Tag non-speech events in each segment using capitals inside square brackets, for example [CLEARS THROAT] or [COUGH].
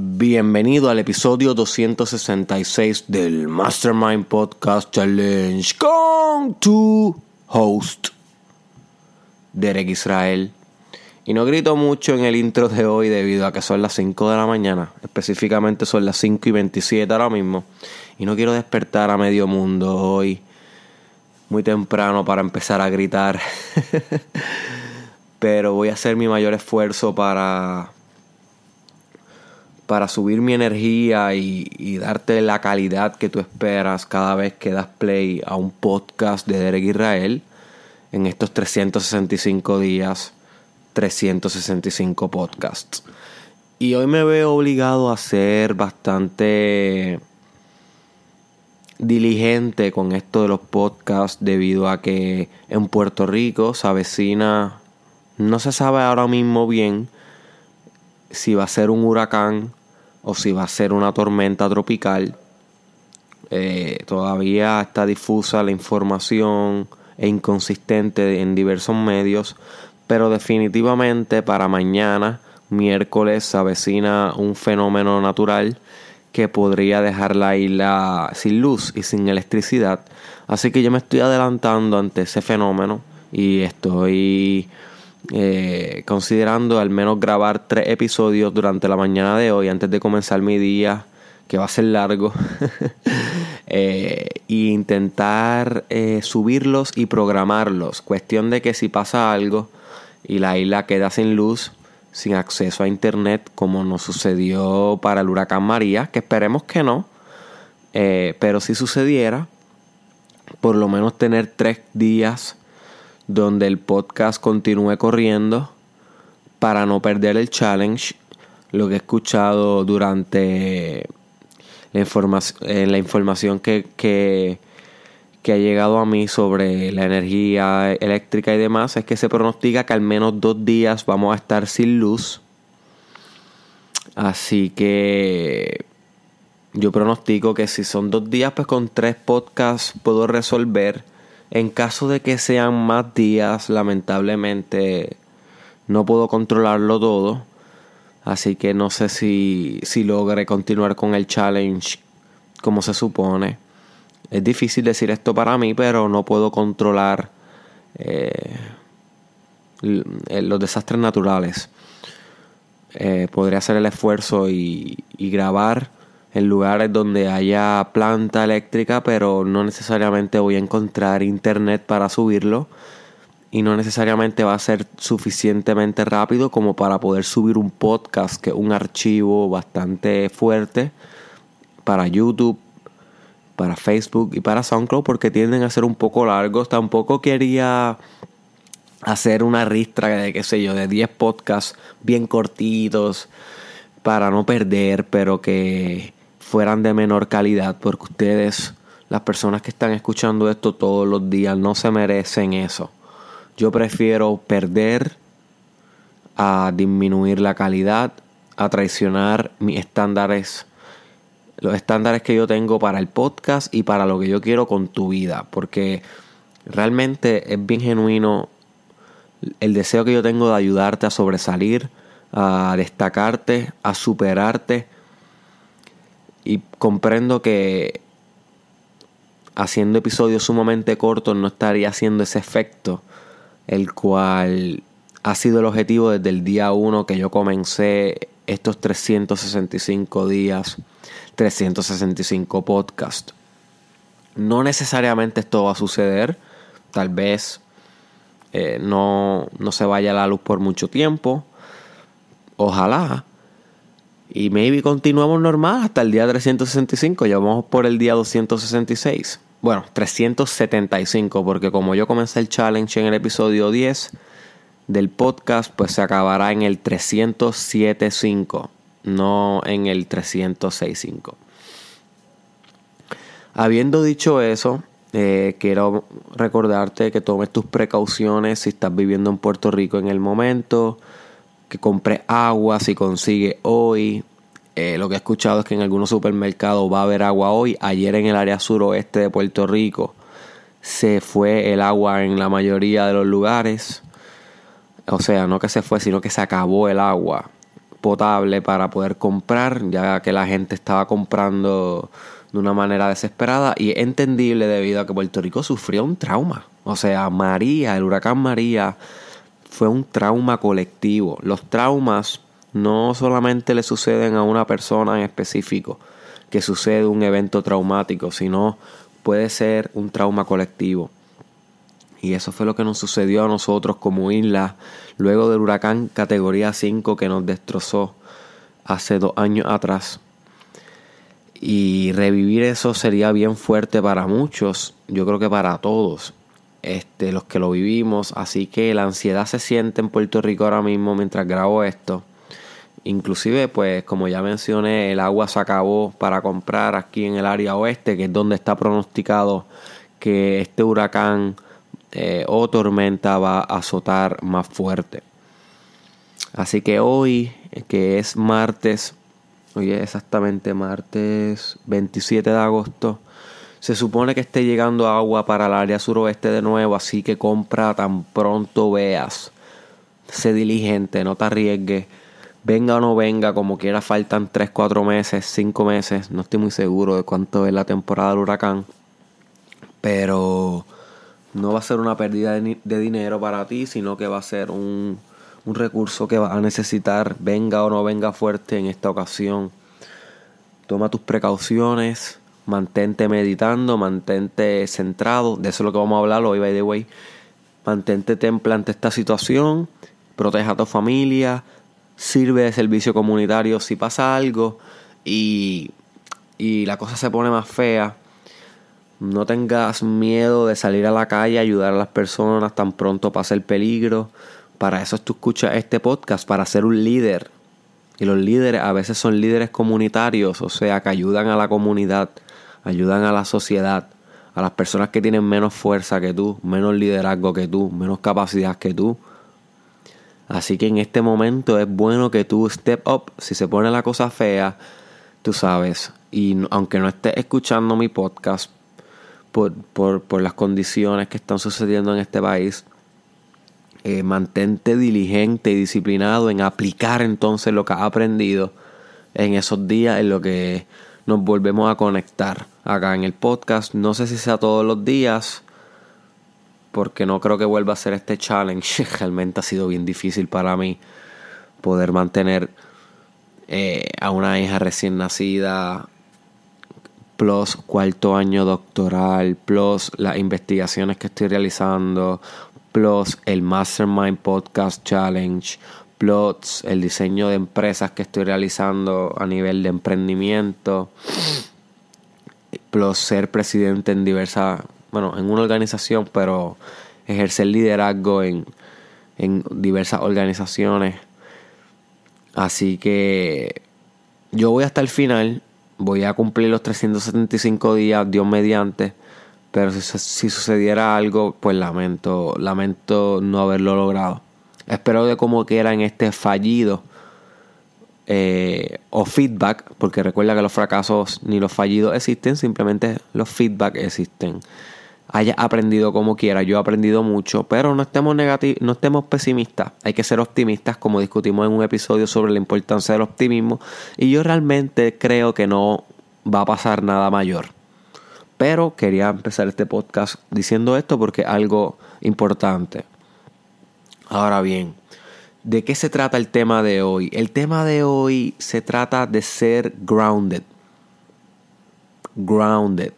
Bienvenido al episodio 266 del Mastermind Podcast Challenge con tu host, Derek Israel. Y no grito mucho en el intro de hoy debido a que son las 5 de la mañana. Específicamente son las 5 y 27 ahora mismo. Y no quiero despertar a medio mundo hoy muy temprano para empezar a gritar. [LAUGHS] Pero voy a hacer mi mayor esfuerzo para para subir mi energía y, darte la calidad que tú esperas cada vez que das play a un podcast de Derek Israel en estos 365 días, 365 podcasts. Y hoy me veo obligado a ser bastante diligente con esto de los podcasts debido a que en Puerto Rico se avecina, no se sabe ahora mismo bien si va a ser un huracán o si va a ser una tormenta tropical. Eh, todavía está difusa la información e inconsistente en diversos medios, pero definitivamente para mañana, miércoles, se avecina un fenómeno natural que podría dejar la isla sin luz y sin electricidad. Así que yo me estoy adelantando ante ese fenómeno y estoy eh, considerando al menos grabar tres episodios durante la mañana de hoy antes de comenzar mi día, que va a ser largo, [LAUGHS] e intentar eh, subirlos y programarlos. Cuestión de que si pasa algo y la isla queda sin luz, sin acceso a internet, como nos sucedió para el huracán María, que esperemos que no, pero si sucediera, por lo menos tener tres días donde el podcast continúe corriendo para no perder el challenge. Lo que he escuchado durante la, eh, la información que, que, ha llegado a mí sobre la energía eléctrica y demás es que se pronostica que al menos dos días vamos a estar sin luz. Así que yo pronostico que si son dos días, pues con tres podcasts puedo resolver en caso de que sean más días, lamentablemente no puedo controlarlo todo. Así que no sé si, si logre continuar con el challenge como se supone. Es difícil decir esto para mí, pero no puedo controlar eh, los desastres naturales. Eh, podría hacer el esfuerzo y, y grabar en lugares donde haya planta eléctrica, pero no necesariamente voy a encontrar internet para subirlo y no necesariamente va a ser suficientemente rápido como para poder subir un podcast, que un archivo bastante fuerte para YouTube, para Facebook y para SoundCloud porque tienden a ser un poco largos. Tampoco quería hacer una ristra de qué sé yo, de 10 podcasts bien cortitos para no perder, pero que fueran de menor calidad, porque ustedes, las personas que están escuchando esto todos los días, no se merecen eso. Yo prefiero perder a disminuir la calidad, a traicionar mis estándares, los estándares que yo tengo para el podcast y para lo que yo quiero con tu vida, porque realmente es bien genuino el deseo que yo tengo de ayudarte a sobresalir, a destacarte, a superarte y comprendo que haciendo episodios sumamente cortos no estaría haciendo ese efecto, el cual ha sido el objetivo desde el día 1 que yo comencé estos 365 días, 365 podcasts. No necesariamente esto va a suceder, tal vez eh, no, no se vaya la luz por mucho tiempo, ojalá, y maybe continuamos normal hasta el día 365. Ya vamos por el día 266. Bueno, 375, porque como yo comencé el challenge en el episodio 10 del podcast, pues se acabará en el 375, no en el 365. Habiendo dicho eso, eh, quiero recordarte que tomes tus precauciones si estás viviendo en Puerto Rico en el momento que compre agua si consigue hoy. Eh, lo que he escuchado es que en algunos supermercados va a haber agua hoy. Ayer en el área suroeste de Puerto Rico se fue el agua en la mayoría de los lugares. O sea, no que se fue, sino que se acabó el agua potable para poder comprar, ya que la gente estaba comprando de una manera desesperada y es entendible debido a que Puerto Rico sufrió un trauma. O sea, María, el huracán María, fue un trauma colectivo. Los traumas no solamente le suceden a una persona en específico, que sucede un evento traumático, sino puede ser un trauma colectivo. Y eso fue lo que nos sucedió a nosotros como isla luego del huracán categoría 5 que nos destrozó hace dos años atrás. Y revivir eso sería bien fuerte para muchos, yo creo que para todos, este, los que lo vivimos. Así que la ansiedad se siente en Puerto Rico ahora mismo mientras grabo esto. Inclusive, pues como ya mencioné, el agua se acabó para comprar aquí en el área oeste, que es donde está pronosticado que este huracán eh, o tormenta va a azotar más fuerte. Así que hoy, que es martes, hoy es exactamente martes 27 de agosto, se supone que esté llegando agua para el área suroeste de nuevo, así que compra tan pronto veas. Sé diligente, no te arriesgues. Venga o no venga, como quiera, faltan 3, 4 meses, 5 meses. No estoy muy seguro de cuánto es la temporada del huracán. Pero no va a ser una pérdida de, dinero para ti, sino que va a ser un, un recurso que vas a necesitar, venga o no venga fuerte en esta ocasión. Toma tus precauciones, mantente meditando, mantente centrado, de eso es lo que vamos a hablar hoy, by the way. Mantente templante esta situación, proteja a tu familia, sirve de servicio comunitario si pasa algo y, y la cosa se pone más fea. No tengas miedo de salir a la calle, ayudar a las personas tan pronto pase el peligro. Para eso tú escuchas este podcast, para ser un líder. Y los líderes a veces son líderes comunitarios, o sea, que ayudan a la comunidad ayudan a la sociedad, a las personas que tienen menos fuerza que tú, menos liderazgo que tú, menos capacidad que tú. Así que en este momento es bueno que tú step up. Si se pone la cosa fea, tú sabes. Y aunque no estés escuchando mi podcast por, por, las condiciones que están sucediendo en este país, eh, mantente diligente y disciplinado en aplicar entonces lo que has aprendido en esos días, en lo que nos volvemos a conectar acá en el podcast. No sé si sea todos los días, porque no creo que vuelva a ser este challenge. [LAUGHS] Realmente ha sido bien difícil para mí poder mantener eh, a una hija recién nacida, plus cuarto año doctoral, plus las investigaciones que estoy realizando, plus el Mastermind Podcast Challenge, plots, el diseño de empresas que estoy realizando a nivel de emprendimiento, plus ser presidente en diversas, bueno, en una organización, pero ejercer liderazgo en, en diversas organizaciones. Así que yo voy hasta el final, voy a cumplir los 375 días, Dios mediante. Pero si, si sucediera algo, pues lamento, lamento no haberlo logrado. Espero de como quiera en este fallido eh, o feedback, porque recuerda que los fracasos ni los fallidos existen, simplemente los feedback existen. Haya aprendido como quiera, yo he aprendido mucho, pero no estemos negativos, no estemos pesimistas, hay que ser optimistas, como discutimos en un episodio sobre la importancia del optimismo, y yo realmente creo que no va a pasar nada mayor. Pero quería empezar este podcast diciendo esto porque es algo importante. Ahora bien, ¿de qué se trata el tema de hoy? El tema de hoy se trata de ser grounded. Grounded.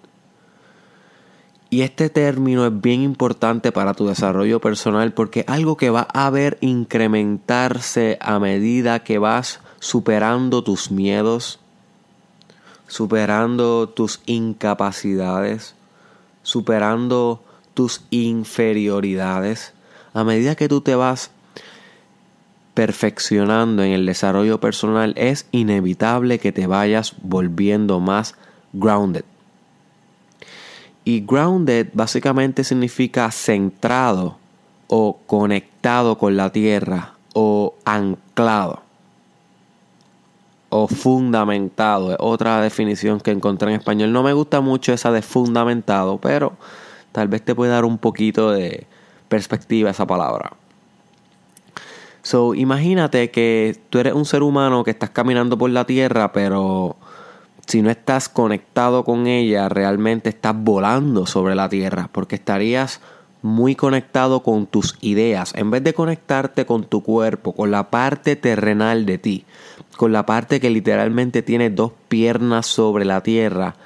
Y este término es bien importante para tu desarrollo personal porque es algo que va a ver incrementarse a medida que vas superando tus miedos, superando tus incapacidades, superando tus inferioridades a medida que tú te vas perfeccionando en el desarrollo personal, es inevitable que te vayas volviendo más grounded. Y grounded básicamente significa centrado o conectado con la tierra o anclado o fundamentado. Es otra definición que encontré en español. No me gusta mucho esa de fundamentado, pero tal vez te puede dar un poquito de, perspectiva esa palabra. So, imagínate que tú eres un ser humano que estás caminando por la tierra, pero si no estás conectado con ella, realmente estás volando sobre la tierra, porque estarías muy conectado con tus ideas, en vez de conectarte con tu cuerpo, con la parte terrenal de ti, con la parte que literalmente tiene dos piernas sobre la tierra,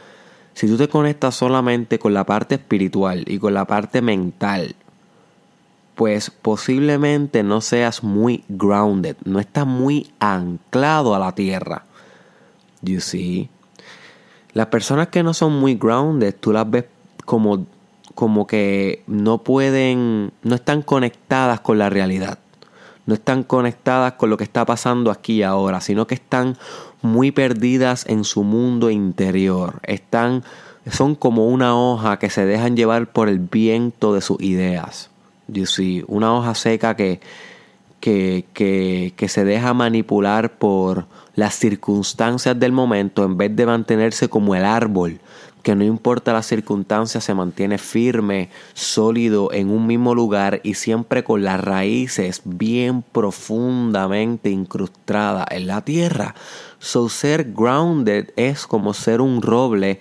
si tú te conectas solamente con la parte espiritual y con la parte mental, pues posiblemente no seas muy grounded, no estás muy anclado a la tierra. You see? Las personas que no son muy grounded, tú las ves como, como que no pueden, no están conectadas con la realidad. No están conectadas con lo que está pasando aquí y ahora, sino que están muy perdidas en su mundo interior. Están, son como una hoja que se dejan llevar por el viento de sus ideas. You una hoja seca que, que, que, que se deja manipular por las circunstancias del momento en vez de mantenerse como el árbol que no importa las circunstancias, se mantiene firme, sólido en un mismo lugar y siempre con las raíces bien profundamente incrustadas en la tierra. So ser grounded es como ser un roble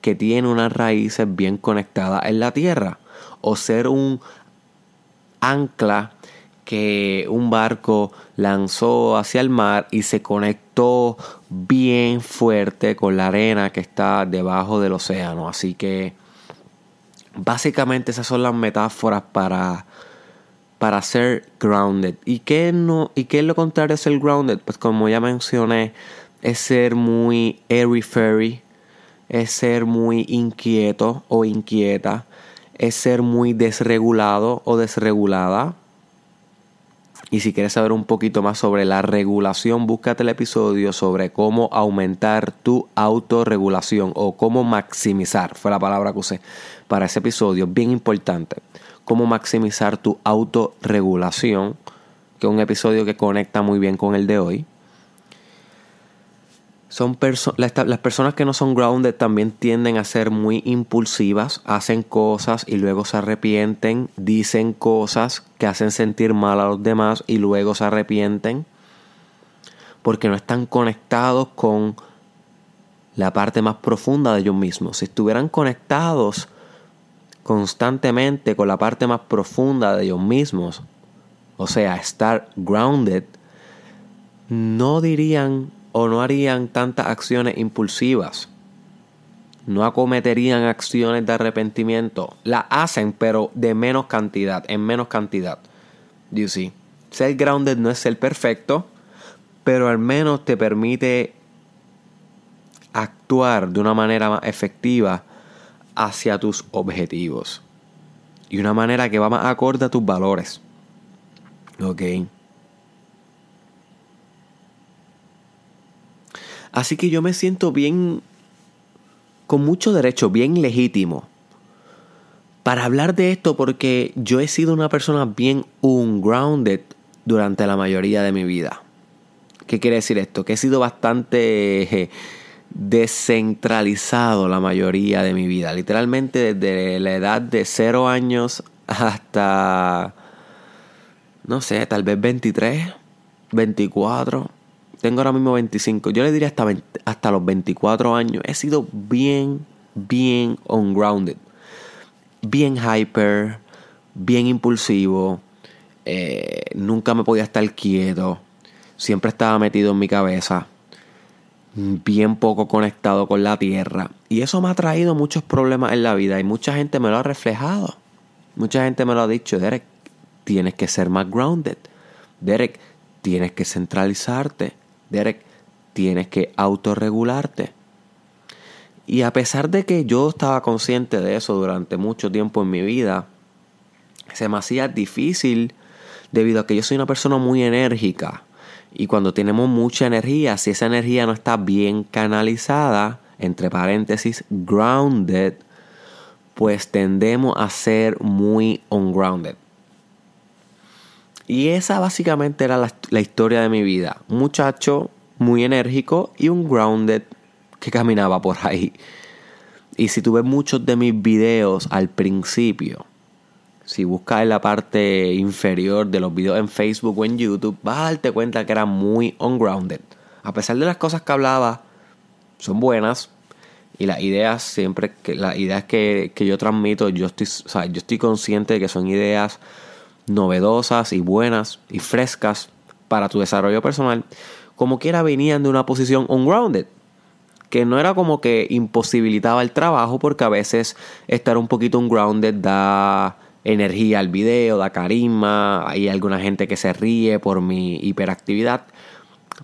que tiene unas raíces bien conectadas en la tierra. O ser un ancla que un barco lanzó hacia el mar y se conectó bien fuerte con la arena que está debajo del océano. Así que básicamente esas son las metáforas para, para ser grounded. ¿Y qué, no, ¿Y qué es lo contrario de ser grounded? Pues como ya mencioné, es ser muy airy fairy, es ser muy inquieto o inquieta, es ser muy desregulado o desregulada y si quieres saber un poquito más sobre la regulación, búscate el episodio sobre cómo aumentar tu autorregulación o cómo maximizar, fue la palabra que usé para ese episodio, bien importante. Cómo maximizar tu autorregulación, que es un episodio que conecta muy bien con el de hoy. Son las personas que no son grounded también tienden a ser muy impulsivas, hacen cosas y luego se arrepienten, dicen cosas que hacen sentir mal a los demás y luego se arrepienten porque no están conectados con la parte más profunda de ellos mismos. Si estuvieran conectados constantemente con la parte más profunda de ellos mismos, o sea, estar grounded, no dirían o no harían tantas acciones impulsivas. No acometerían acciones de arrepentimiento. Las hacen, pero de menos cantidad, en menos cantidad. You see. Ser grounded no es ser perfecto, pero al menos te permite actuar de una manera más efectiva hacia tus objetivos. Y una manera que va más acorde a tus valores. Ok. Así que yo me siento bien, con mucho derecho, bien legítimo para hablar de esto porque yo he sido una persona bien ungrounded durante la mayoría de mi vida. ¿Qué quiere decir esto? Que he sido bastante descentralizado la mayoría de mi vida. Literalmente desde la edad de 0 años hasta, no sé, tal vez 23, 24 tengo ahora mismo 25. Yo le diría hasta, hasta los 24 años. He sido bien, bien ungrounded. Bien hyper, bien impulsivo. Eh, nunca me podía estar quieto. Siempre estaba metido en mi cabeza. Bien poco conectado con la tierra. Y eso me ha traído muchos problemas en la vida. Y mucha gente me lo ha reflejado. Mucha gente me lo ha dicho. Derek, tienes que ser más grounded. Derek, tienes que centralizarte. Derek, tienes que autorregularte. Y a pesar de que yo estaba consciente de eso durante mucho tiempo en mi vida, se me hacía difícil debido a que yo soy una persona muy enérgica. Y cuando tenemos mucha energía, si esa energía no está bien canalizada, entre paréntesis, grounded, pues tendemos a ser muy ungrounded. Y esa básicamente era la, historia de mi vida. Muchacho muy enérgico y un grounded que caminaba por ahí. Y si tú ves muchos de mis videos al principio, si buscas en la parte inferior de los videos en Facebook o en YouTube, vas a darte cuenta que era muy ungrounded. A pesar de las cosas que hablaba, son buenas. Y las ideas siempre, que las ideas que, yo transmito, yo estoy, yo estoy consciente de que son ideas novedosas y buenas y frescas para tu desarrollo personal. Como quiera venían de una posición ungrounded que no era como que imposibilitaba el trabajo porque a veces estar un poquito ungrounded da energía al video, da carisma, hay alguna gente que se ríe por mi hiperactividad,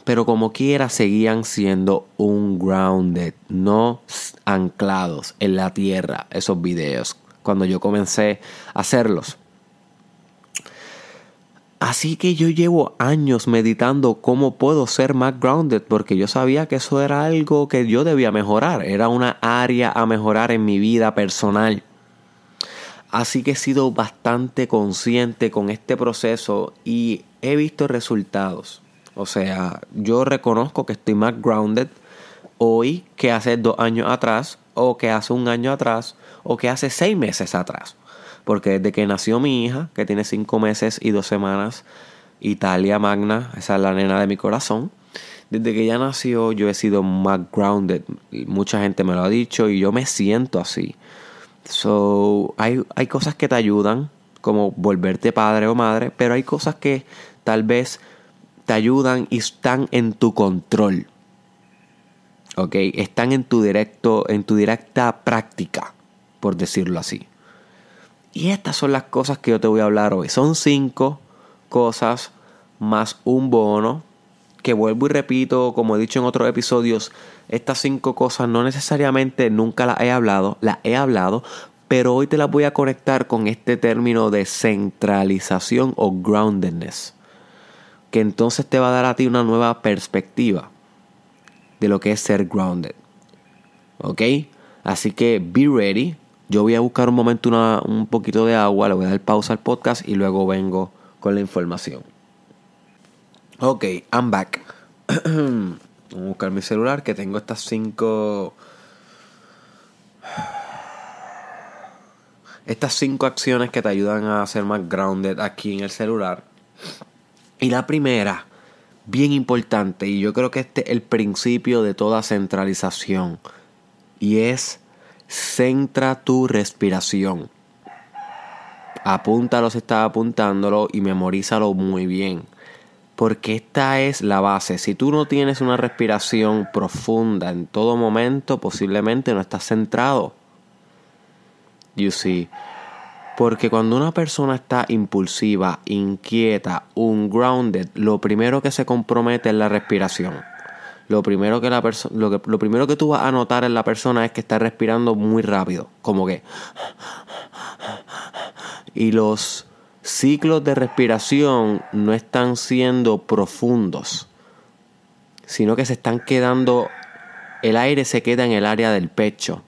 pero como quiera seguían siendo ungrounded, no anclados en la tierra esos videos cuando yo comencé a hacerlos. Así que yo llevo años meditando cómo puedo ser más grounded porque yo sabía que eso era algo que yo debía mejorar, era una área a mejorar en mi vida personal. Así que he sido bastante consciente con este proceso y he visto resultados. O sea, yo reconozco que estoy más grounded hoy que hace dos años atrás, o que hace un año atrás, o que hace seis meses atrás. Porque desde que nació mi hija, que tiene cinco meses y dos semanas, Italia Magna, esa es la nena de mi corazón. Desde que ella nació yo he sido más grounded. Mucha gente me lo ha dicho y yo me siento así. So, hay, hay cosas que te ayudan, como volverte padre o madre, pero hay cosas que tal vez te ayudan y están en tu control. ¿Ok? Están en tu directo, en tu directa práctica, por decirlo así. Y estas son las cosas que yo te voy a hablar hoy. Son cinco cosas más un bono. Que vuelvo y repito, como he dicho en otros episodios, estas cinco cosas no necesariamente nunca las he hablado, las he hablado, pero hoy te las voy a conectar con este término de centralización o groundedness. Que entonces te va a dar a ti una nueva perspectiva de lo que es ser grounded. ¿Ok? Así que be ready yo voy a buscar un momento un poquito de agua, le voy a dar pausa al podcast y luego vengo con la información. Ok, I'm back. [CLEARS THROAT] Voy a buscar mi celular que tengo estas cinco... Estas cinco acciones que te ayudan a ser más grounded aquí en el celular. Y la primera, bien importante, y yo creo que este es el principio de toda centralización. Y es centra tu respiración. Apúntalo si estás apuntándolo y memorízalo muy bien. Porque esta es la base. Si tú no tienes una respiración profunda en todo momento, posiblemente no estás centrado. You see. Porque cuando una persona está impulsiva, inquieta, ungrounded, lo primero que se compromete es la respiración lo primero que la lo, lo primero que tú vas a notar en la persona es que está respirando muy rápido, como que y los ciclos de respiración no están siendo profundos, sino que se están quedando el aire se queda en el área del pecho.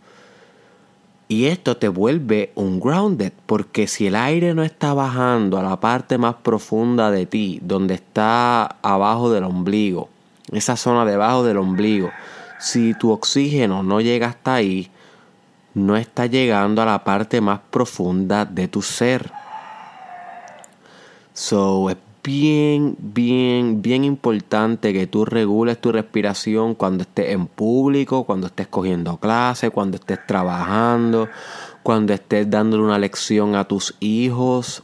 Y esto te vuelve un grounded, porque si el aire no está bajando a la parte más profunda de ti, donde está abajo del ombligo, esa zona debajo del ombligo. Si tu oxígeno no llega hasta ahí, no está llegando a la parte más profunda de tu ser. So, es bien, bien, bien importante que tú regules tu respiración cuando estés en público, cuando estés cogiendo clase, cuando estés trabajando, cuando estés dándole una lección a tus hijos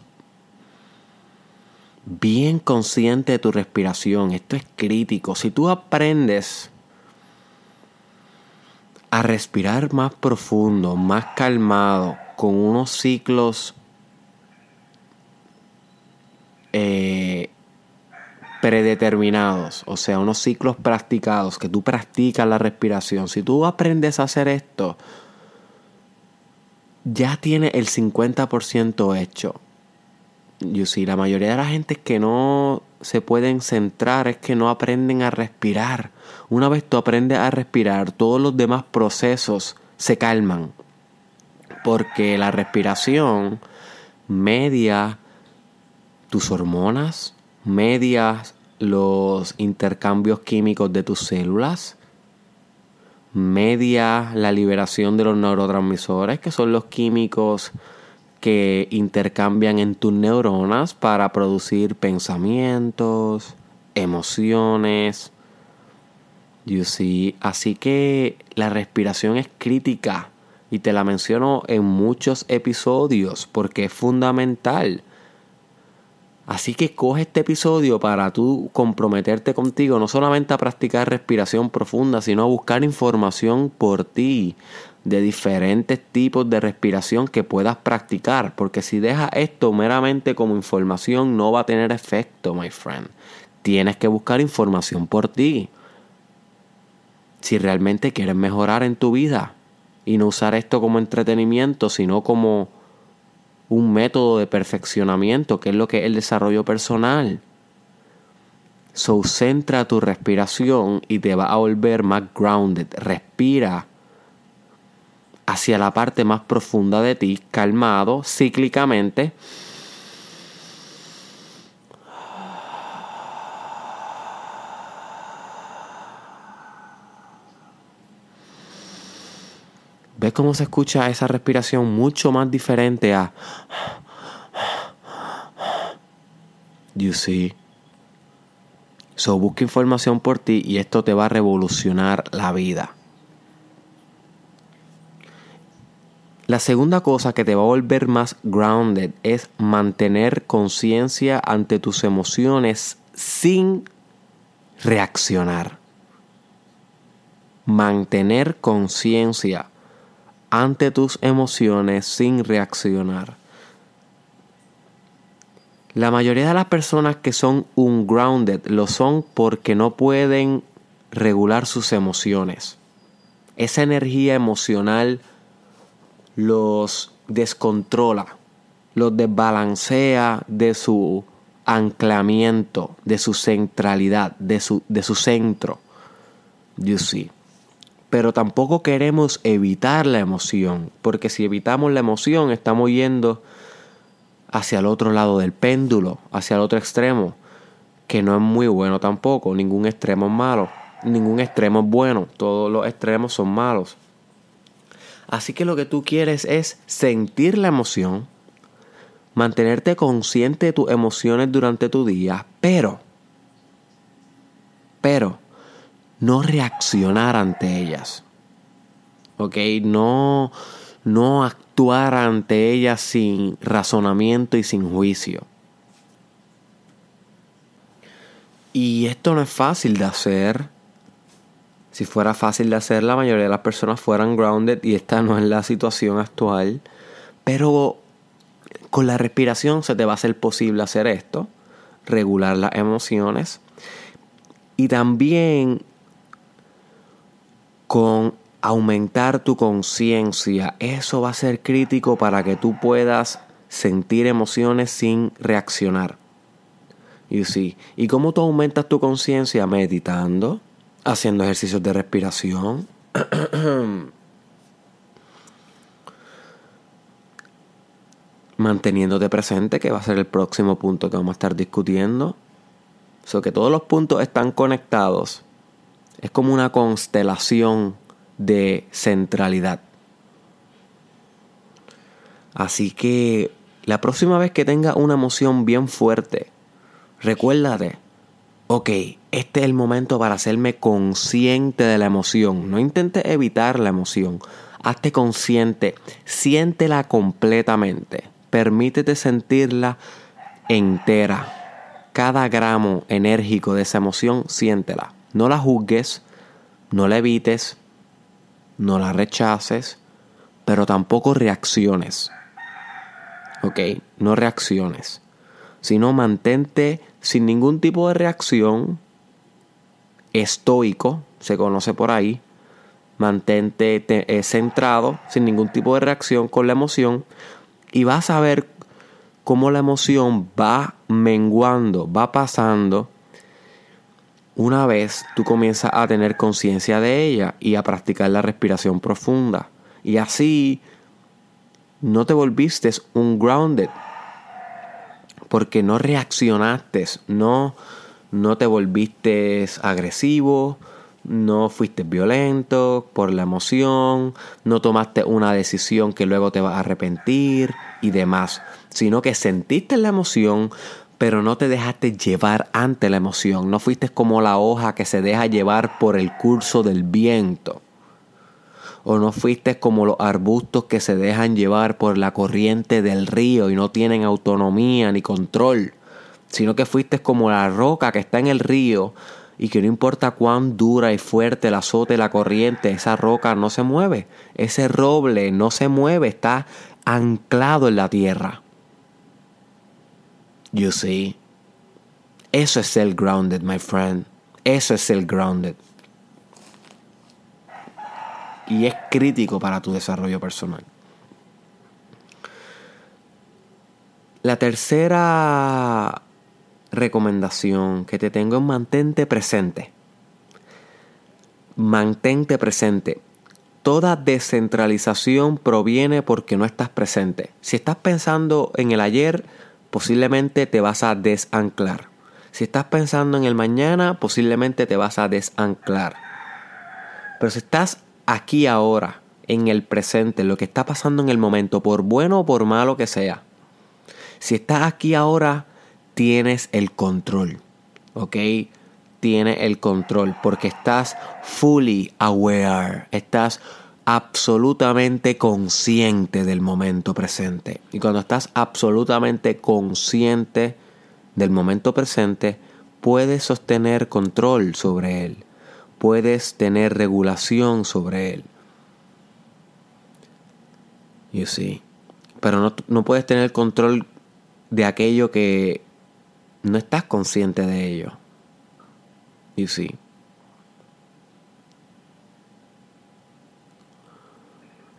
bien consciente de tu respiración. Esto es crítico. Si tú aprendes a respirar más profundo, más calmado, con unos ciclos eh, predeterminados, o sea, unos ciclos practicados, que tú practicas la respiración, si tú aprendes a hacer esto, ya tiene el 50% hecho yo sí, la mayoría de la gente que no se pueden centrar es que no aprenden a respirar. Una vez tú aprendes a respirar, todos los demás procesos se calman. Porque la respiración media tus hormonas, media los intercambios químicos de tus células, media la liberación de los neurotransmisores, que son los químicos que intercambian en tus neuronas para producir pensamientos, emociones. You see? Así que la respiración es crítica y te la menciono en muchos episodios porque es fundamental. Así que coge este episodio para tú comprometerte contigo, no solamente a practicar respiración profunda, sino a buscar información por ti de diferentes tipos de respiración que puedas practicar, porque si dejas esto meramente como información no va a tener efecto, my friend. Tienes que buscar información por ti. Si realmente quieres mejorar en tu vida y no usar esto como entretenimiento, sino como un método de perfeccionamiento, que es lo que es el desarrollo personal. So, centra tu respiración y te va a volver más grounded. Respira hacia la parte más profunda de ti, calmado, cíclicamente. ¿Ves cómo se escucha esa respiración mucho más diferente a... You see. So busca información por ti y esto te va a revolucionar la vida. La segunda cosa que te va a volver más grounded es mantener conciencia ante tus emociones sin reaccionar. Mantener conciencia ante tus emociones sin reaccionar. La mayoría de las personas que son ungrounded lo son porque no pueden regular sus emociones. Esa energía emocional los descontrola, los desbalancea de su anclamiento, de su centralidad, de su, de su centro. Pero tampoco queremos evitar la emoción, porque si evitamos la emoción estamos yendo hacia el otro lado del péndulo, hacia el otro extremo, que no es muy bueno tampoco, ningún extremo es malo, ningún extremo es bueno, todos los extremos son malos. Así que lo que tú quieres es sentir la emoción, mantenerte consciente de tus emociones durante tu día, pero, pero, no reaccionar ante ellas. ¿Ok? No, no actuar ante ellas sin razonamiento y sin juicio. Y esto no es fácil de hacer. Si fuera fácil de hacer, la mayoría de las personas fueran grounded y esta no es la situación actual. Pero con la respiración se te va a hacer posible hacer esto, regular las emociones y también con aumentar tu conciencia. Eso va a ser crítico para que tú puedas sentir emociones sin reaccionar. Y sí, ¿y cómo tú aumentas tu conciencia? Meditando, haciendo ejercicios de respiración. [CLEARS THROAT] manteniéndote presente, que va a ser el próximo punto que vamos a estar discutiendo. So que todos los puntos están conectados es como una constelación de centralidad. Así que la próxima vez que tenga una emoción bien fuerte, recuérdate, ok, este es el momento para hacerme consciente de la emoción. No intentes evitar la emoción. Hazte consciente, siéntela completamente. Permítete sentirla entera. Cada gramo enérgico de esa emoción, siéntela. No la juzgues, no la evites, no la rechaces, pero tampoco reacciones. ¿Ok? No reacciones, sino mantente sin ningún tipo de reacción, estoico, se conoce por ahí, mantente eh, centrado, sin ningún tipo de reacción con la emoción, y vas a ver cómo la emoción va menguando, va pasando una vez tú comienzas a tener conciencia de ella y a practicar la respiración profunda. Y así no te volviste un grounded. Porque no reaccionaste, no, no te volviste agresivo, no fuiste violento por la emoción, no tomaste una decisión que luego te vas a arrepentir y demás, sino que sentiste la emoción, pero no te dejaste llevar ante la emoción, no fuiste como la hoja que se deja llevar por el curso del viento, o no fuiste como los arbustos que se dejan llevar por la corriente del río y no tienen autonomía ni control, sino que fuiste como la roca que está en el río, y que no importa cuán dura y fuerte el azote la corriente, esa roca no se mueve, ese roble no se mueve, está anclado en la tierra. You see, eso es el grounded, my friend. Eso es el grounded. Y es crítico para tu desarrollo personal. La tercera recomendación que te tengo es mantente presente. Mantente presente. Toda descentralización proviene porque no estás presente. Si estás pensando en el ayer, posiblemente te vas a desanclar. Si estás pensando en el mañana, posiblemente te vas a desanclar. Pero si estás aquí ahora, en el presente, lo que está pasando en el momento, por bueno o por malo que sea, si estás aquí ahora, tienes el control. ¿Ok? Tienes el control porque estás fully aware. Estás absolutamente consciente del momento presente. Y cuando estás absolutamente consciente del momento presente, puedes sostener control sobre él. Puedes tener regulación sobre él. You see. Pero no, no puedes tener control de aquello que no estás consciente de ello. Y sí.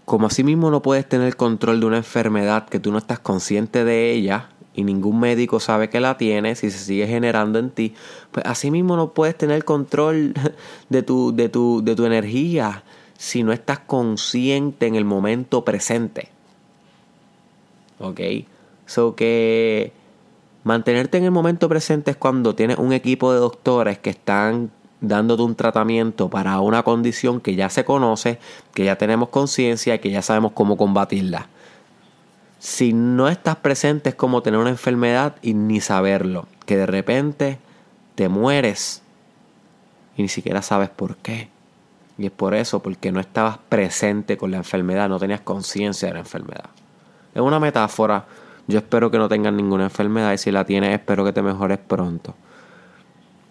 Como asimismo no puedes tener control de una enfermedad que tú no estás consciente de ella y ningún médico sabe que la tienes y se sigue generando en ti, pues asimismo no puedes tener control [LAUGHS] de tu, de tu, de tu energía si no estás consciente en el momento presente. ¿Ok? So que Mantenerte en el momento presente es cuando tienes un equipo de doctores que están dándote un tratamiento para una condición que ya se conoce, que ya tenemos conciencia y que ya sabemos cómo combatirla. Si no estás presente es como tener una enfermedad y ni saberlo, que de repente te mueres y ni siquiera sabes por qué. Y es por eso, porque no estabas presente con la enfermedad, no tenías conciencia de la enfermedad. Es una metáfora yo espero que no tengas ninguna enfermedad y si la tienes espero que te mejores pronto.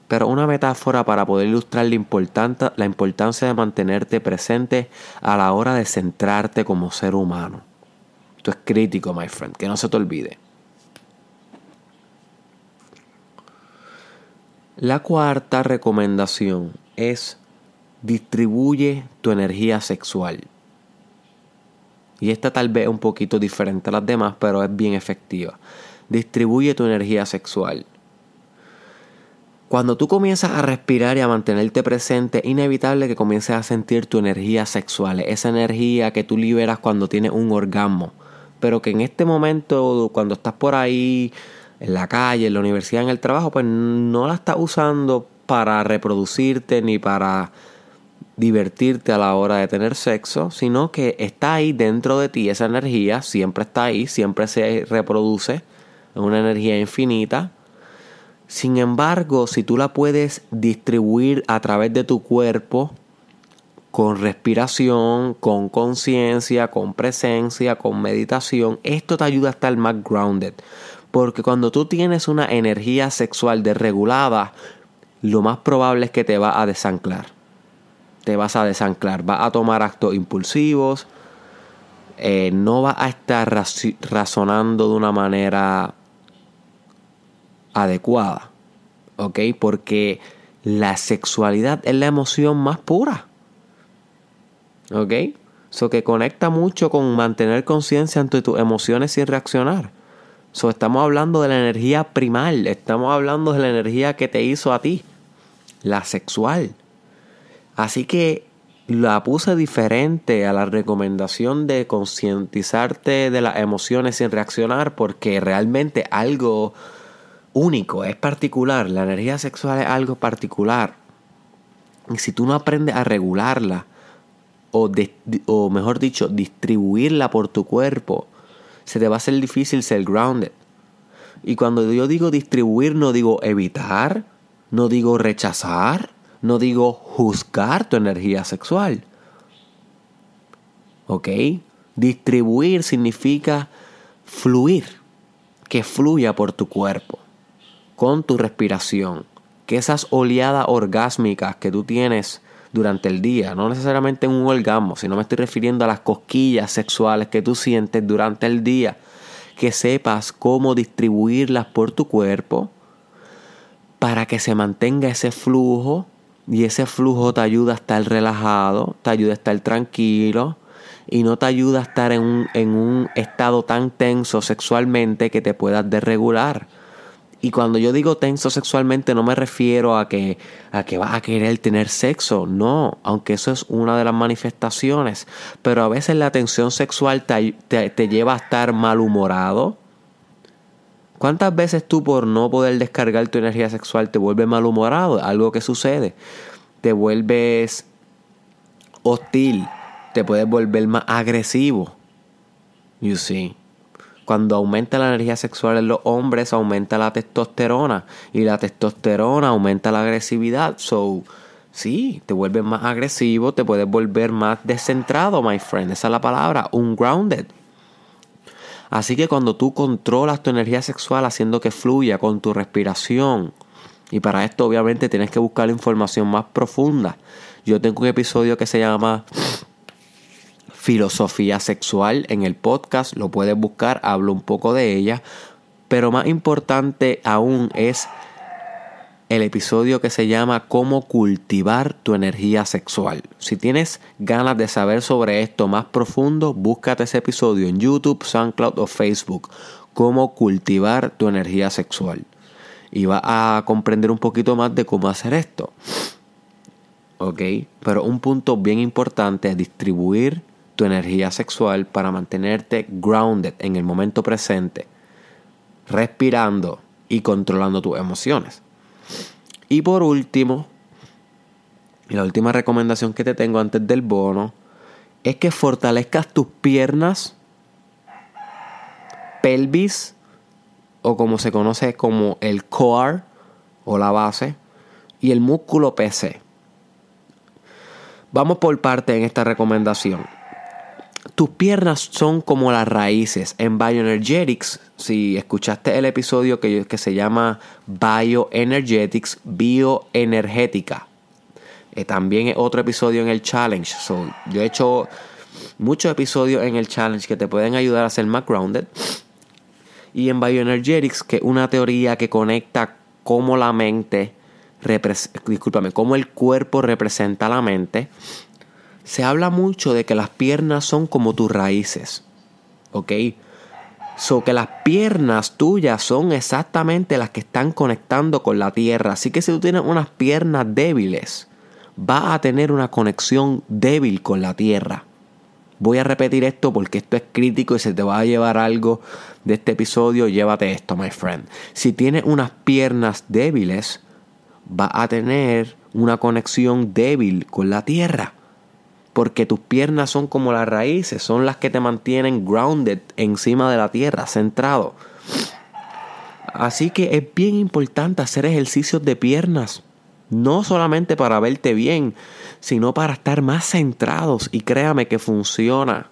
Pero una metáfora para poder ilustrar la, importancia de mantenerte presente a la hora de centrarte como ser humano. Esto es crítico, my friend, que no se te olvide. La cuarta recomendación es distribuye tu energía sexual. Y esta tal vez es un poquito diferente a las demás, pero es bien efectiva. Distribuye tu energía sexual. Cuando tú comienzas a respirar y a mantenerte presente, es inevitable que comiences a sentir tu energía sexual, esa energía que tú liberas cuando tienes un orgasmo, pero que en este momento, cuando estás por ahí, en la calle, en la universidad, en el trabajo, pues no la estás usando para reproducirte ni para divertirte a la hora de tener sexo, sino que está ahí dentro de ti, esa energía siempre está ahí, siempre se reproduce, es una energía infinita. Sin embargo, si tú la puedes distribuir a través de tu cuerpo, con respiración, con conciencia, con presencia, con meditación, esto te ayuda a estar más grounded. Porque cuando tú tienes una energía sexual desregulada, lo más probable es que te va a desanclar te vas a desanclar, vas a tomar actos impulsivos, eh, no vas a estar razonando de una manera adecuada, ¿ok? Porque la sexualidad es la emoción más pura, ¿ok? Eso que conecta mucho con mantener conciencia ante tus emociones sin reaccionar. So, estamos hablando de la energía primal, estamos hablando de la energía que te hizo a ti, la sexual. Así que la puse diferente a la recomendación de concientizarte de las emociones sin reaccionar porque realmente algo único, es particular. La energía sexual es algo particular. Y si tú no aprendes a regularla, o, o mejor dicho, distribuirla por tu cuerpo, se te va a hacer difícil ser grounded. Y cuando yo digo distribuir, no digo evitar, no digo rechazar, no digo juzgar tu energía sexual. ¿Ok? Distribuir significa fluir, que fluya por tu cuerpo, con tu respiración, que esas oleadas orgásmicas que tú tienes durante el día, no necesariamente en un orgasmo, sino me estoy refiriendo a las cosquillas sexuales que tú sientes durante el día, que sepas cómo distribuirlas por tu cuerpo para que se mantenga ese flujo y ese flujo te ayuda a estar relajado, te ayuda a estar tranquilo y no te ayuda a estar en un, en un estado tan tenso sexualmente que te puedas desregular. Y cuando yo digo tenso sexualmente no me refiero a que, a que vas a querer tener sexo, no, aunque eso es una de las manifestaciones, pero a veces la tensión sexual te, te lleva a estar malhumorado. ¿Cuántas veces tú por no poder descargar tu energía sexual te vuelves malhumorado? Algo que sucede. Te vuelves hostil, te puedes volver más agresivo. You see. Cuando aumenta la energía sexual en los hombres, aumenta la testosterona. Y la testosterona aumenta la agresividad. So, sí, te vuelves más agresivo, te puedes volver más descentrado, my friend. Esa es la palabra, ungrounded. Así que cuando tú controlas tu energía sexual haciendo que fluya con tu respiración, y para esto obviamente tienes que buscar información más profunda. Yo tengo un episodio que se llama filosofía sexual en el podcast, lo puedes buscar, hablo un poco de ella, pero más importante aún es el episodio que se llama Cómo cultivar tu energía sexual. Si tienes ganas de saber sobre esto más profundo, búscate ese episodio en YouTube, SoundCloud o Facebook. Cómo cultivar tu energía sexual. Y vas a comprender un poquito más de cómo hacer esto. ¿Ok? Pero un punto bien importante es distribuir tu energía sexual para mantenerte grounded en el momento presente, respirando y controlando tus emociones. Y por último, y la última recomendación que te tengo antes del bono, es que fortalezcas tus piernas, pelvis, o como se conoce como el core o la base, y el músculo PC. Vamos por parte en esta recomendación tus piernas son como las raíces. En Bioenergetics, si escuchaste el episodio que, que se llama Bioenergetics, bioenergética. Eh, también es otro episodio en el challenge. yo he hecho muchos episodios en el challenge que te pueden ayudar a ser más grounded. Y en Bioenergetics, que es una teoría que conecta cómo la mente, discúlpame, cómo el cuerpo representa la mente se habla mucho de que las piernas son como tus raíces. ¿Ok? So que las piernas tuyas son exactamente las que están conectando con la tierra. Así que si tú tienes unas piernas débiles, vas a tener una conexión débil con la tierra. Voy a repetir esto porque esto es crítico y se te va a llevar algo de este episodio. Llévate esto, my friend. Si tienes unas piernas débiles, vas a tener una conexión débil con la tierra porque tus piernas son como las raíces, son las que te mantienen grounded encima de la tierra, centrado. Así que es bien importante hacer ejercicios de piernas, no solamente para verte bien, sino para estar más centrados y créame que funciona.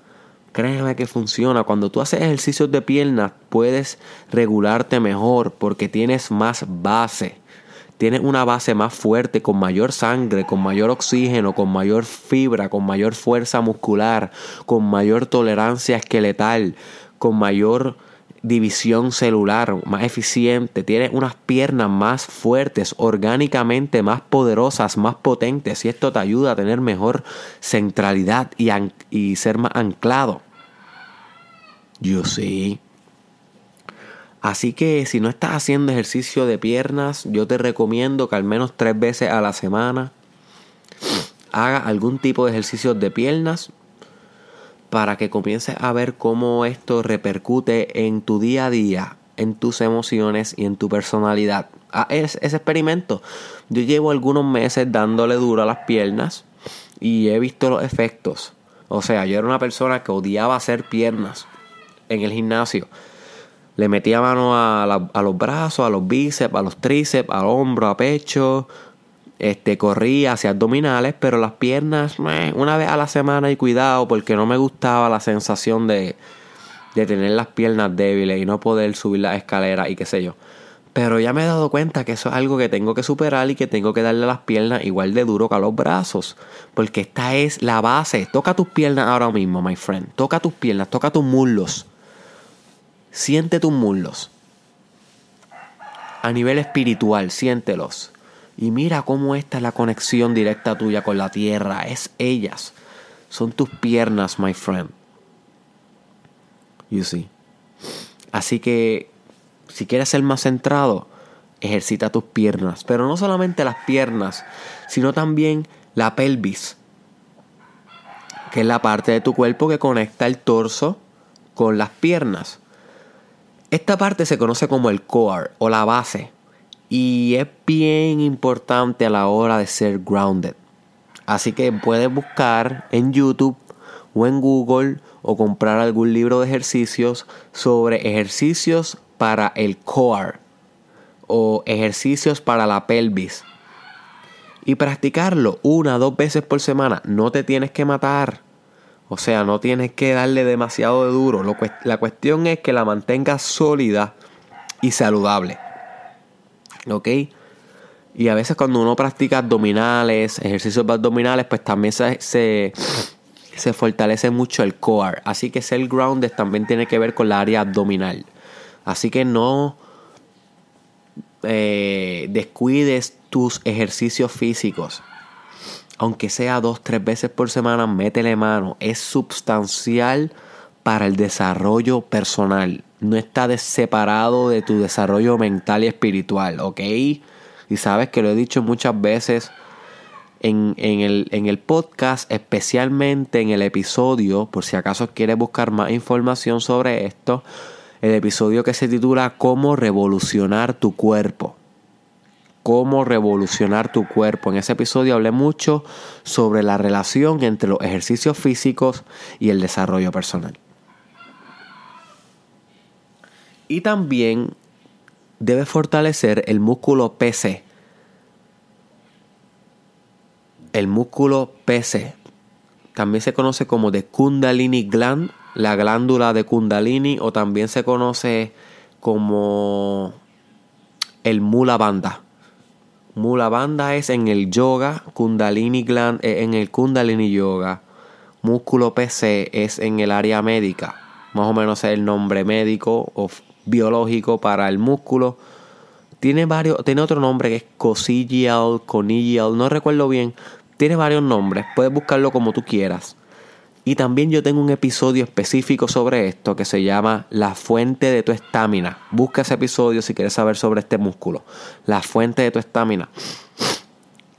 Créame que funciona. Cuando tú haces ejercicios de piernas puedes regularte mejor porque tienes más base tienes una base más fuerte, con mayor sangre, con mayor oxígeno, con mayor fibra, con mayor fuerza muscular, con mayor tolerancia esqueletal, con mayor división celular, más eficiente, tienes unas piernas más fuertes, orgánicamente más poderosas, más potentes y esto te ayuda a tener mejor centralidad y, y ser más anclado. Yo sí. Así que si no estás haciendo ejercicio de piernas, yo te recomiendo que al menos tres veces a la semana haga algún tipo de ejercicio de piernas para que comiences a ver cómo esto repercute en tu día a día, en tus emociones y en tu personalidad. Ah, ese experimento. Yo llevo algunos meses dándole duro a las piernas y he visto los efectos. O sea, yo era una persona que odiaba hacer piernas en el gimnasio. Le metía mano a, a los brazos, a los bíceps, a los tríceps, al hombro, a pecho, este, corría hacia abdominales, pero las piernas, una vez a la semana y cuidado, porque no me gustaba la sensación de, de tener las piernas débiles y no poder subir las escaleras y qué sé yo. Pero ya me he dado cuenta que eso es algo que tengo que superar y que tengo que darle a las piernas igual de duro que a los brazos. Porque esta es la base. Toca tus piernas ahora mismo, my friend. Toca tus piernas, toca tus muslos. Siente tus muslos. A nivel espiritual, siéntelos. Y mira cómo esta es la conexión directa tuya con la tierra. Es ellas. Son tus piernas, my friend. You see. Así que si quieres ser más centrado, ejercita tus piernas. Pero no solamente las piernas, sino también la pelvis. Que es la parte de tu cuerpo que conecta el torso con las piernas. Esta parte se conoce como el core o la base y es bien importante a la hora de ser grounded. Así que puedes buscar en YouTube o en Google o comprar algún libro de ejercicios sobre ejercicios para el core o ejercicios para la pelvis. Y practicarlo una o dos veces por semana. No te tienes que matar. O sea, no tienes que darle demasiado de duro. la cuestión es que la mantengas sólida y saludable. ¿Ok? Y a veces cuando uno practica abdominales, ejercicios abdominales, pues también se, se, fortalece mucho el core. Así que ser grounded también tiene que ver con la área abdominal. Así que no eh, descuides tus ejercicios físicos. Aunque sea dos, tres veces por semana, métele mano. Es sustancial para el desarrollo personal no está separado de tu desarrollo mental y espiritual, ¿ok? Y sabes que lo he dicho muchas veces en, el, en el podcast, especialmente en el episodio, por si acaso quieres buscar más información sobre esto, el episodio que se titula Cómo revolucionar tu cuerpo. Cómo revolucionar tu cuerpo. En ese episodio hablé mucho sobre la relación entre los ejercicios físicos y el desarrollo personal. Y también debe fortalecer el músculo PC. El músculo PC también se conoce como de Kundalini gland, la glándula de Kundalini, o también se conoce como el Mula Bandha. Mula Bandha es en el yoga, Kundalini gland en el Kundalini yoga, músculo PC es en el área médica, más o menos es el nombre médico o biológico para el músculo. Tiene varios, tiene otro nombre que es cosigial, conigial, no recuerdo bien. Tiene varios nombres, puedes buscarlo como tú quieras. Y también yo tengo un episodio específico sobre esto que se llama La fuente de tu estamina. Busca ese episodio si quieres saber sobre este músculo. La fuente de tu estamina.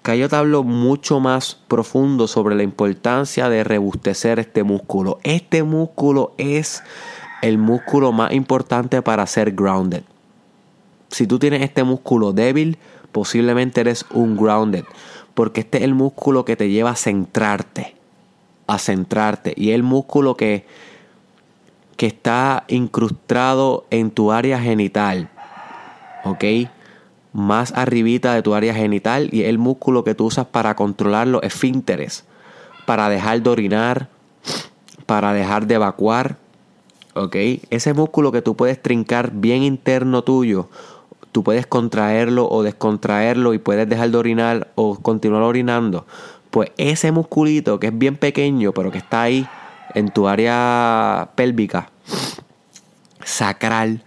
Que yo te hablo mucho más profundo sobre la importancia de rebustecer este músculo. Este músculo es el músculo más importante para ser grounded. Si tú tienes este músculo débil, posiblemente eres un grounded, porque este es el músculo que te lleva a centrarte, a centrarte, y el músculo que, que está incrustado en tu área genital, ¿ok? Más arribita de tu área genital, y el músculo que tú usas para controlar los esfínteres, para dejar de orinar, para dejar de evacuar, ¿ok? Ese músculo que tú puedes trincar bien interno tuyo, tú puedes contraerlo o descontraerlo y puedes dejar de orinar o continuar orinando. Pues ese musculito que es bien pequeño, pero que está ahí en tu área pélvica, sacral,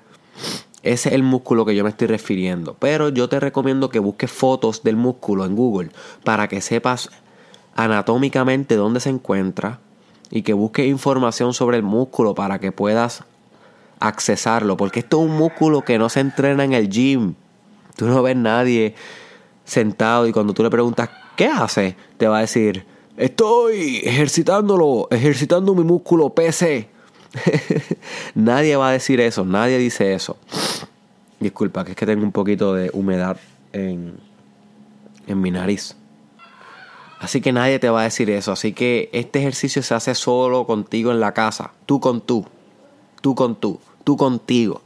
ese es el músculo que yo me estoy refiriendo. Pero yo te recomiendo que busques fotos del músculo en Google para que sepas anatómicamente dónde se encuentra, y que busques información sobre el músculo para que puedas accesarlo, porque esto es un músculo que no se entrena en el gym. Tú no ves nadie sentado y cuando tú le preguntas, ¿qué hace? Te va a decir, estoy ejercitándolo, ejercitando mi músculo PC. [LAUGHS] nadie va a decir eso, nadie dice eso. Disculpa, que es que tengo un poquito de humedad en, en mi nariz. Así que nadie te va a decir eso. Así que este ejercicio se hace solo contigo en la casa. Tú con tú. Tú con tú. Tú contigo.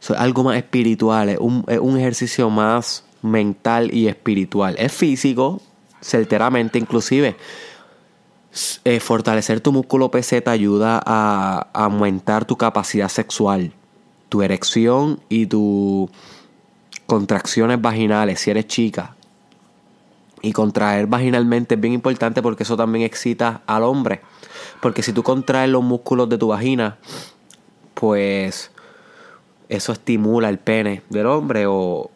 es algo más espiritual. Es un, ejercicio más mental y espiritual. Es físico, certeramente inclusive. Eh, fortalecer tu músculo PC te ayuda a, a aumentar tu capacidad sexual, tu erección y tus contracciones vaginales si eres chica y contraer vaginalmente es bien importante porque eso también excita al hombre. Porque si tú contraes los músculos de tu vagina, pues eso estimula el pene del hombre o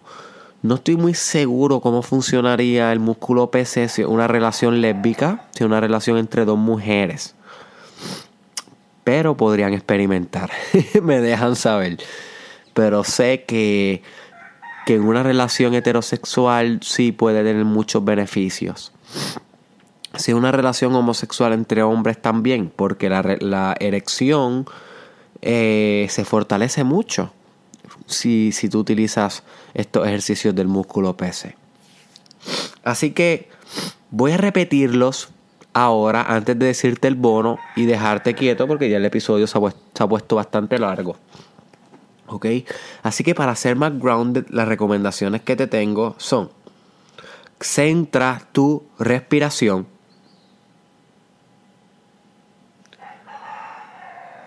no estoy muy seguro cómo funcionaría el músculo PC si una relación lésbica, si es una relación entre dos mujeres. Pero podrían experimentar, [LAUGHS] me dejan saber. Pero sé que que en una relación heterosexual sí puede tener muchos beneficios. Si es una relación homosexual entre hombres también, porque la, erección eh, se fortalece mucho si, si tú utilizas estos ejercicios del músculo PC. Así que voy a repetirlos ahora antes de decirte el bono y dejarte quieto porque ya el episodio se ha puesto bastante largo. ¿Ok? Así que para ser más grounded, las recomendaciones que te tengo son: centra tu respiración.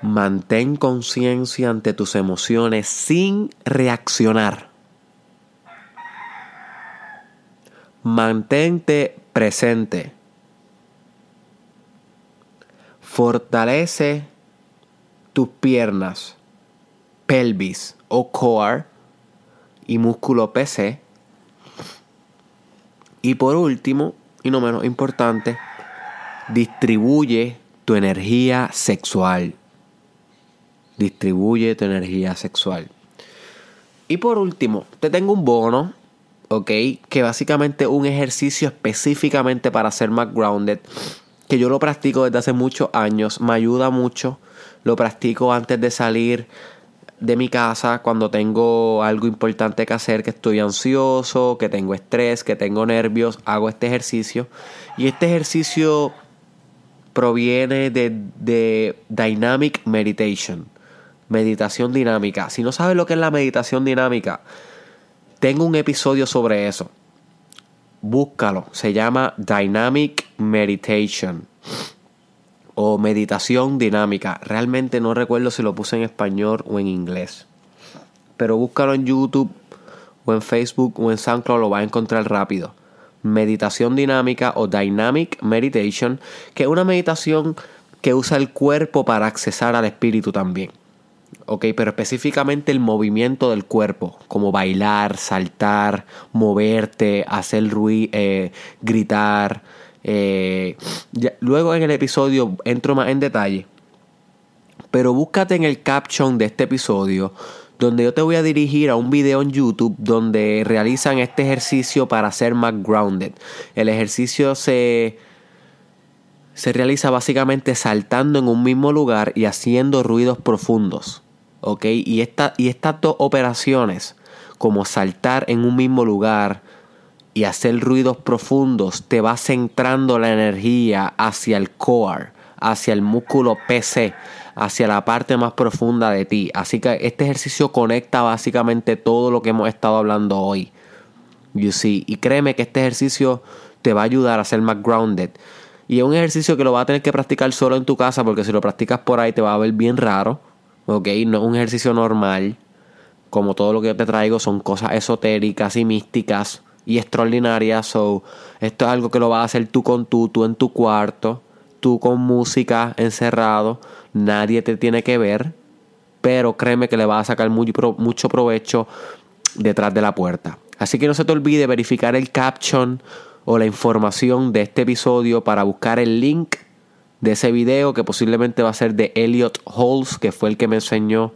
Mantén conciencia ante tus emociones sin reaccionar. Mantente presente. Fortalece tus piernas pelvis o core y músculo PC. Y por último, y no menos importante, distribuye tu energía sexual. Distribuye tu energía sexual. Y por último, te tengo un bono, ¿ok? Que básicamente es un ejercicio específicamente para ser más grounded. Que yo lo practico desde hace muchos años. Me ayuda mucho. Lo practico antes de salir de mi casa cuando tengo algo importante que hacer, que estoy ansioso, que tengo estrés, que tengo nervios, hago este ejercicio. Y este ejercicio proviene de, de Dynamic Meditation, meditación dinámica. Si no sabes lo que es la meditación dinámica, tengo un episodio sobre eso. Búscalo, se llama Dynamic Meditation o meditación dinámica. Realmente no recuerdo si lo puse en español o en inglés. Pero búscalo en YouTube o en Facebook o en SoundCloud, lo vas a encontrar rápido. Meditación dinámica o Dynamic Meditation, que es una meditación que usa el cuerpo para accesar al espíritu también. Ok, pero específicamente el movimiento del cuerpo, como bailar, saltar, moverte, hacer ruido, eh, gritar, eh, luego en el episodio entro más en detalle. Pero búscate en el caption de este episodio donde yo te voy a dirigir a un video en YouTube donde realizan este ejercicio para ser más grounded. El ejercicio se, se realiza básicamente saltando en un mismo lugar y haciendo ruidos profundos. ¿Ok? Y, esta, y estas dos operaciones, como saltar en un mismo lugar, y hacer ruidos profundos, te va centrando la energía hacia el core, hacia el músculo PC, hacia la parte más profunda de ti. Así que este ejercicio conecta básicamente todo lo que hemos estado hablando hoy. You see? Y créeme que este ejercicio te va a ayudar a ser más grounded. Y es un ejercicio que lo vas a tener que practicar solo en tu casa porque si lo practicas por ahí te va a ver bien raro. ¿Ok? No es un ejercicio normal. Como todo lo que te traigo son cosas esotéricas y místicas y extraordinaria. So, esto es algo que lo vas a hacer tú con tú, tú en tu cuarto, tú con música encerrado. Nadie te tiene que ver, pero créeme que le vas a sacar mucho provecho detrás de la puerta. Así que no se te olvide verificar el caption o la información de este episodio para buscar el link de ese video que posiblemente va a ser de Elliot Halls, que fue el que me enseñó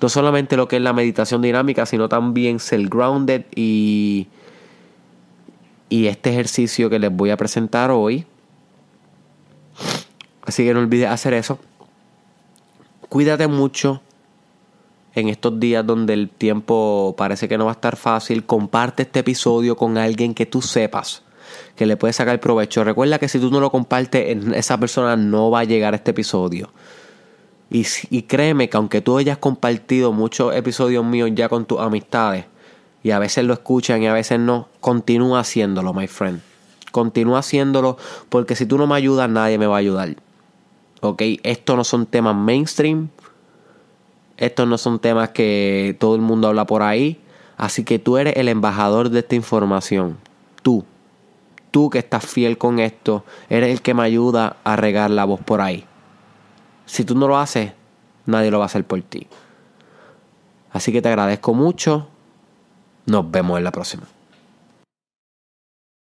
no solamente lo que es la meditación dinámica, sino también ser grounded y y este ejercicio que les voy a presentar hoy. Así que no olvides hacer eso. Cuídate mucho. en estos días donde el tiempo parece que no va a estar fácil, comparte este episodio con alguien que tú sepas que le puede sacar provecho. Recuerda que si tú no lo compartes, esa persona no va a llegar a este episodio. Y, y créeme que aunque tú hayas compartido muchos episodios míos ya con tus amistades, y a veces lo escuchan y a veces no, continúa haciéndolo, my friend. Continúa haciéndolo porque si tú no me ayudas, nadie me va a ayudar. ¿Ok? Estos no son temas mainstream. Estos no son temas que todo el mundo habla por ahí. Así que tú eres el embajador de esta información. Tú. Que estás fiel con esto, eres el que me ayuda a regar la voz por ahí. Si tú no lo haces, nadie lo va a hacer por ti. Así que te agradezco mucho. Nos vemos en la próxima.